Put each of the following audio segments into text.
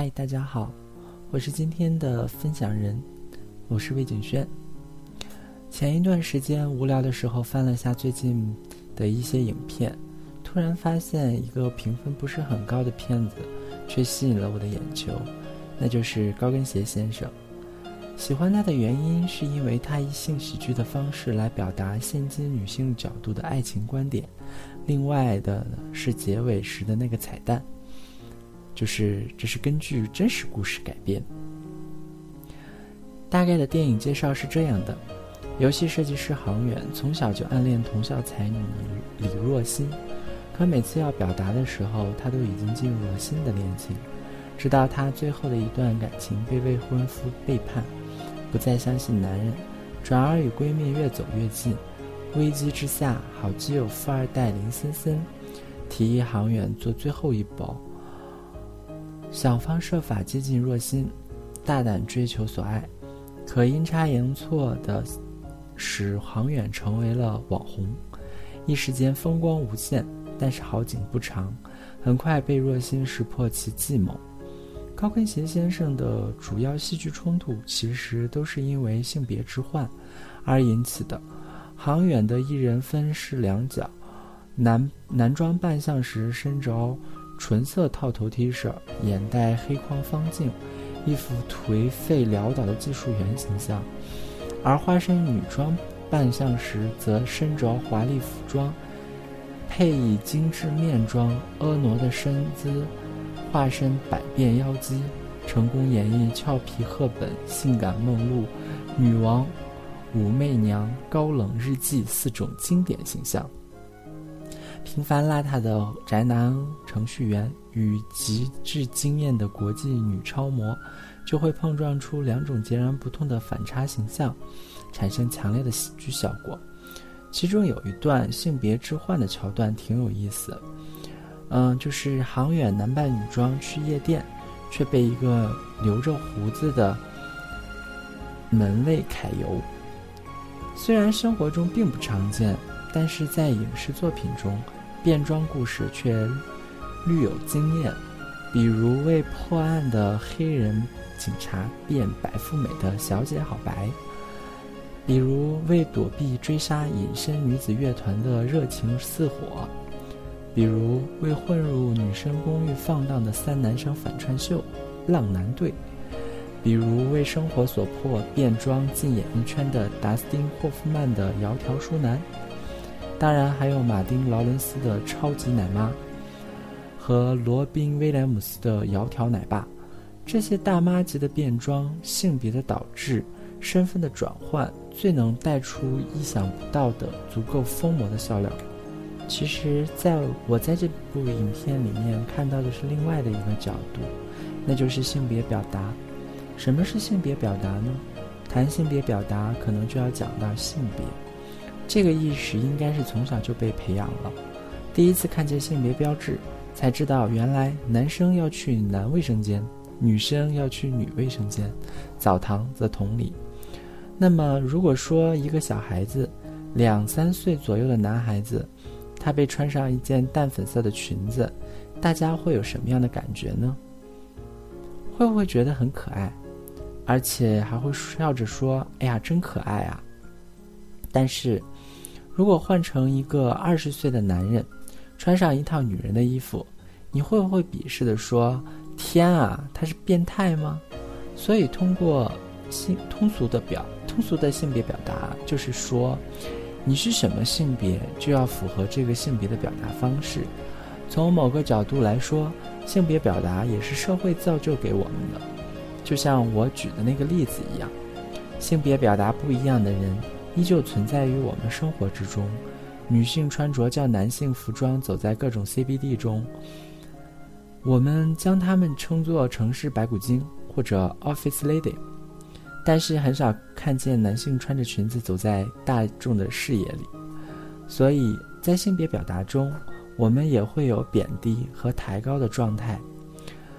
嗨，大家好，我是今天的分享人，我是魏景轩。前一段时间无聊的时候翻了下最近的一些影片，突然发现一个评分不是很高的片子，却吸引了我的眼球，那就是高跟鞋先生。喜欢他的原因是因为他以性喜剧的方式来表达现今女性角度的爱情观点，另外的是结尾时的那个彩蛋。就是这是根据真实故事改编。大概的电影介绍是这样的：游戏设计师航远从小就暗恋同校才女李若欣，可每次要表达的时候，他都已经进入了新的恋情。直到他最后的一段感情被未婚夫背叛，不再相信男人，转而与闺蜜越走越近。危机之下，好基友富二代林森森提议航远做最后一搏。想方设法接近若心，大胆追求所爱，可阴差阳错的使航远成为了网红，一时间风光无限。但是好景不长，很快被若心识破其计谋。高跟鞋先生的主要戏剧冲突其实都是因为性别置换而引起的。航远的一人分饰两角，男男装扮相时身着。纯色套头 T 恤，眼戴黑框方镜，一副颓废潦倒的技术员形象；而化身女装扮相时，则身着华丽服装，配以精致面妆，婀娜的身姿，化身百变妖姬，成功演绎俏皮赫本、性感梦露、女王、武媚娘、高冷日记四种经典形象。平凡邋遢的宅男程序员与极致惊艳的国际女超模，就会碰撞出两种截然不同的反差形象，产生强烈的喜剧效果。其中有一段性别置换的桥段挺有意思，嗯，就是航远男扮女装去夜店，却被一个留着胡子的门卫揩油。虽然生活中并不常见，但是在影视作品中。变装故事却略有惊艳，比如为破案的黑人警察变白富美的小姐好白，比如为躲避追杀隐身女子乐团的热情似火，比如为混入女生公寓放荡的三男生反串秀浪男队，比如为生活所迫变装进演艺圈的达斯汀霍夫曼的窈窕淑男。当然，还有马丁·劳伦斯的超级奶妈，和罗宾·威廉姆斯的窈窕奶爸，这些大妈级的变装、性别的导致、身份的转换，最能带出意想不到的、足够疯魔的笑料。其实，在我在这部影片里面看到的是另外的一个角度，那就是性别表达。什么是性别表达呢？谈性别表达，可能就要讲到性别。这个意识应该是从小就被培养了。第一次看见性别标志，才知道原来男生要去男卫生间，女生要去女卫生间，澡堂则同理。那么，如果说一个小孩子，两三岁左右的男孩子，他被穿上一件淡粉色的裙子，大家会有什么样的感觉呢？会不会觉得很可爱，而且还会笑着说：“哎呀，真可爱啊！”但是。如果换成一个二十岁的男人，穿上一套女人的衣服，你会不会鄙视的说：“天啊，他是变态吗？”所以，通过性通俗的表通俗的性别表达，就是说，你是什么性别，就要符合这个性别的表达方式。从某个角度来说，性别表达也是社会造就给我们的。就像我举的那个例子一样，性别表达不一样的人。依旧存在于我们生活之中，女性穿着较男性服装走在各种 CBD 中，我们将她们称作城市白骨精或者 Office Lady，但是很少看见男性穿着裙子走在大众的视野里。所以在性别表达中，我们也会有贬低和抬高的状态。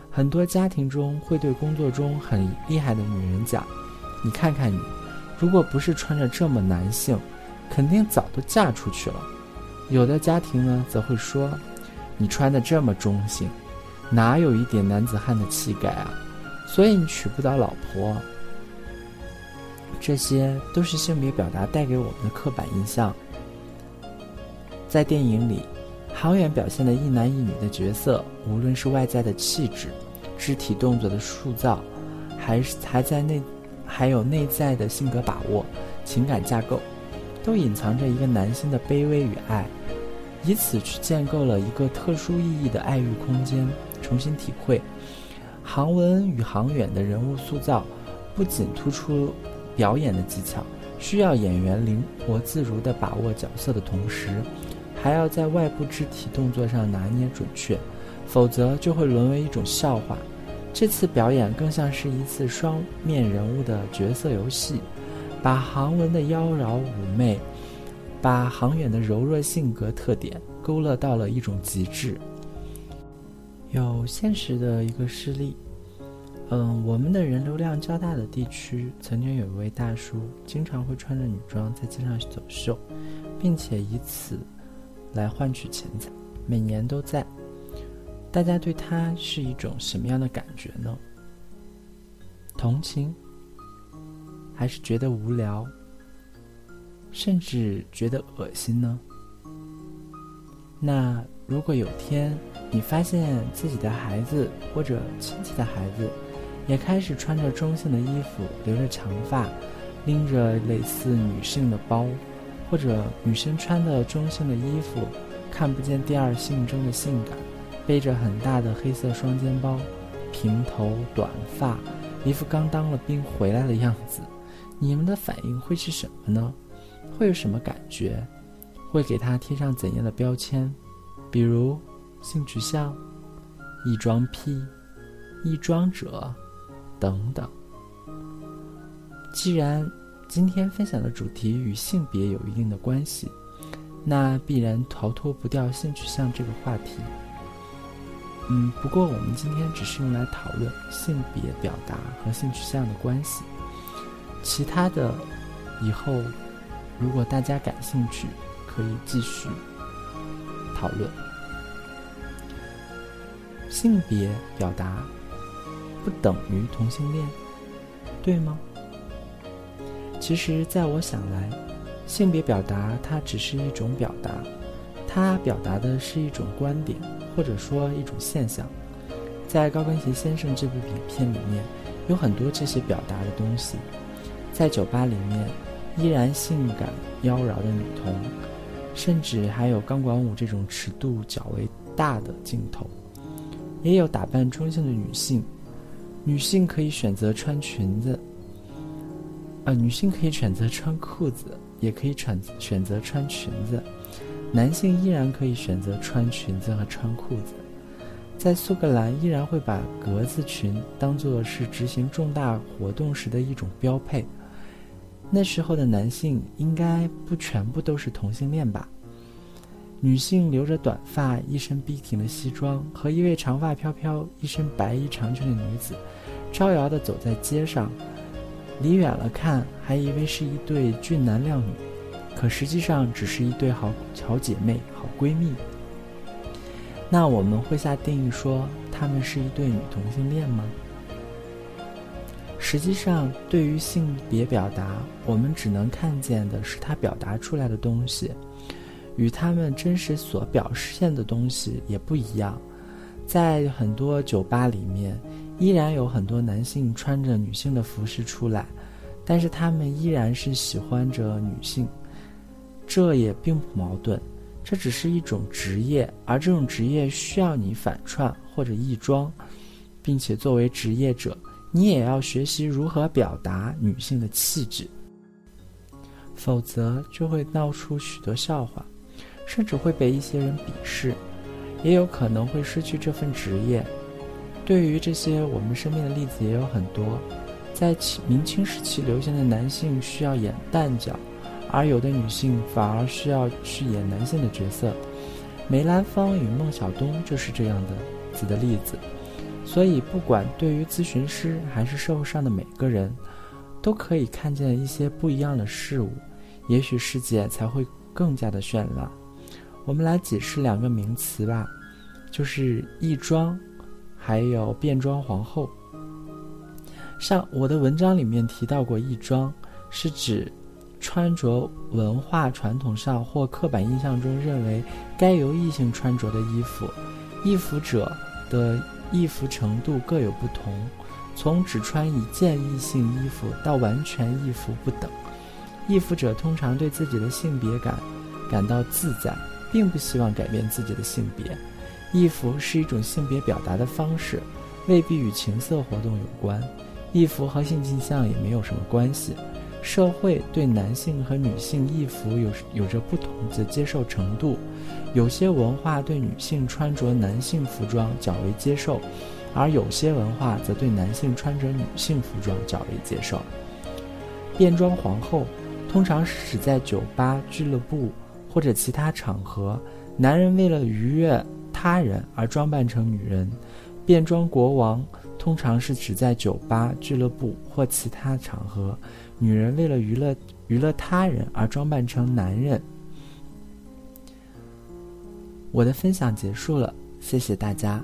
很多家庭中会对工作中很厉害的女人讲：“你看看你。”如果不是穿着这么男性，肯定早都嫁出去了。有的家庭呢，则会说：“你穿的这么中性，哪有一点男子汉的气概啊？所以你娶不到老婆。这些都是性别表达带给我们的刻板印象。在电影里，航远表现的一男一女的角色，无论是外在的气质、肢体动作的塑造，还是还在内，还有内在的性格把握、情感架构，都隐藏着一个男性的卑微与爱，以此去建构了一个特殊意义的爱欲空间。重新体会，航文与航远的人物塑造，不仅突出。表演的技巧需要演员灵活自如地把握角色的同时，还要在外部肢体动作上拿捏准确，否则就会沦为一种笑话。这次表演更像是一次双面人物的角色游戏，把航文的妖娆妩媚，把航远的柔弱性格特点勾勒到了一种极致。有现实的一个事例。嗯，我们的人流量较大的地区，曾经有一位大叔，经常会穿着女装在街上走秀，并且以此来换取钱财，每年都在。大家对他是一种什么样的感觉呢？同情，还是觉得无聊，甚至觉得恶心呢？那如果有天你发现自己的孩子或者亲戚的孩子，也开始穿着中性的衣服，留着长发，拎着类似女性的包，或者女生穿的中性的衣服，看不见第二性征的性感，背着很大的黑色双肩包，平头短发，一副刚当了兵回来的样子，你们的反应会是什么呢？会有什么感觉？会给他贴上怎样的标签？比如性取向、异装癖、异装者。等等。既然今天分享的主题与性别有一定的关系，那必然逃脱不掉性取向这个话题。嗯，不过我们今天只是用来讨论性别表达和性取向的关系，其他的以后如果大家感兴趣，可以继续讨论性别表达。不等于同性恋，对吗？其实，在我想来，性别表达它只是一种表达，它表达的是一种观点，或者说一种现象。在《高跟鞋先生》这部影片里面，有很多这些表达的东西。在酒吧里面，依然性感妖娆的女童，甚至还有钢管舞这种尺度较为大的镜头，也有打扮中性的女性。女性可以选择穿裙子，呃，女性可以选择穿裤子，也可以选选择穿裙子。男性依然可以选择穿裙子和穿裤子。在苏格兰，依然会把格子裙当做是执行重大活动时的一种标配。那时候的男性应该不全部都是同性恋吧？女性留着短发，一身笔挺的西装，和一位长发飘飘、一身白衣长裙的女子，招摇地走在街上。离远了看，还以为是一对俊男靓女，可实际上只是一对好好姐妹、好闺蜜。那我们会下定义说，她们是一对女同性恋吗？实际上，对于性别表达，我们只能看见的是它表达出来的东西。与他们真实所表现的东西也不一样，在很多酒吧里面，依然有很多男性穿着女性的服饰出来，但是他们依然是喜欢着女性，这也并不矛盾，这只是一种职业，而这种职业需要你反串或者易装，并且作为职业者，你也要学习如何表达女性的气质，否则就会闹出许多笑话。甚至会被一些人鄙视，也有可能会失去这份职业。对于这些，我们身边的例子也有很多。在明清时期流行的男性需要演旦角，而有的女性反而需要去演男性的角色。梅兰芳与孟小冬就是这样的子的例子。所以，不管对于咨询师还是社会上的每个人，都可以看见一些不一样的事物，也许世界才会更加的绚烂。我们来解释两个名词吧，就是异装还有变装皇后。上我的文章里面提到过，异装是指穿着文化传统上或刻板印象中认为该由异性穿着的衣服，异服者的异服程度各有不同，从只穿一件异性衣服到完全异服不等。异服者通常对自己的性别感感到自在，并不希望改变自己的性别。异服是一种性别表达的方式，未必与情色活动有关。异服和性倾向也没有什么关系。社会对男性和女性衣服有有着不同的接受程度，有些文化对女性穿着男性服装较为接受，而有些文化则对男性穿着女性服装较为接受。变装皇后通常是指在酒吧、俱乐部或者其他场合，男人为了愉悦他人而装扮成女人；变装国王通常是指在酒吧、俱乐部或其他场合。女人为了娱乐娱乐他人而装扮成男人。我的分享结束了，谢谢大家。